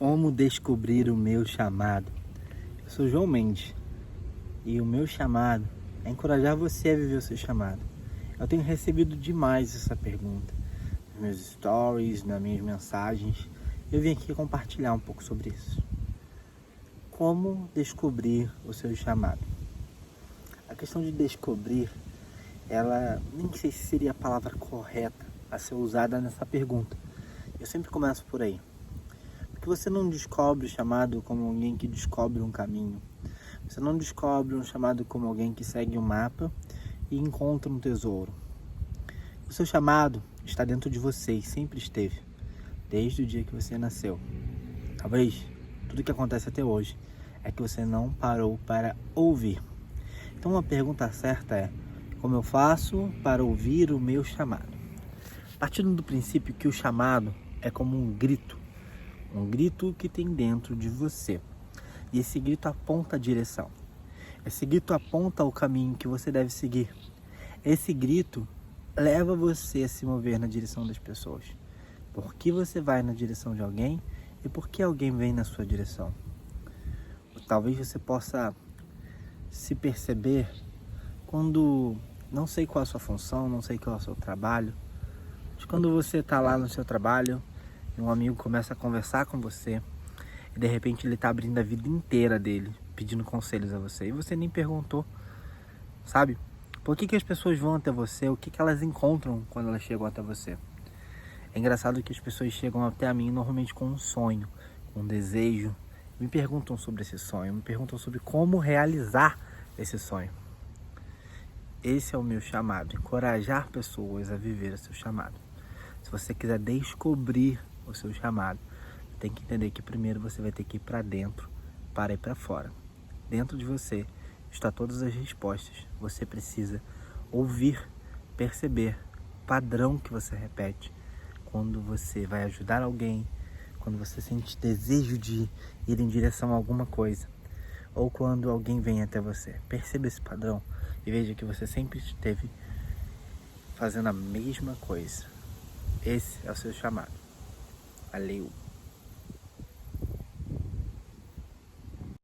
Como descobrir o meu chamado? Eu sou João Mendes e o meu chamado é encorajar você a viver o seu chamado. Eu tenho recebido demais essa pergunta nos meus stories, nas minhas mensagens. Eu vim aqui compartilhar um pouco sobre isso. Como descobrir o seu chamado? A questão de descobrir, ela nem sei se seria a palavra correta a ser usada nessa pergunta. Eu sempre começo por aí. Porque você não descobre o chamado como alguém que descobre um caminho. Você não descobre um chamado como alguém que segue um mapa e encontra um tesouro. O seu chamado está dentro de você e sempre esteve, desde o dia que você nasceu. Talvez tudo que acontece até hoje é que você não parou para ouvir. Então, uma pergunta certa é: como eu faço para ouvir o meu chamado? Partindo do princípio que o chamado é como um grito, um grito que tem dentro de você. E esse grito aponta a direção. Esse grito aponta o caminho que você deve seguir. Esse grito leva você a se mover na direção das pessoas. Por que você vai na direção de alguém e por que alguém vem na sua direção? Talvez você possa se perceber quando não sei qual é a sua função, não sei qual é o seu trabalho, mas quando você está lá no seu trabalho um amigo começa a conversar com você e de repente ele está abrindo a vida inteira dele, pedindo conselhos a você e você nem perguntou, sabe? Por que, que as pessoas vão até você? O que, que elas encontram quando elas chegam até você? É engraçado que as pessoas chegam até a mim normalmente com um sonho, um desejo. Me perguntam sobre esse sonho, me perguntam sobre como realizar esse sonho. Esse é o meu chamado, encorajar pessoas a viver o seu chamado. Se você quiser descobrir o seu chamado, tem que entender que primeiro você vai ter que ir para dentro para ir para fora. Dentro de você está todas as respostas. Você precisa ouvir, perceber padrão que você repete quando você vai ajudar alguém, quando você sente desejo de ir em direção a alguma coisa, ou quando alguém vem até você. Perceba esse padrão e veja que você sempre esteve fazendo a mesma coisa. Esse é o seu chamado. Aliw.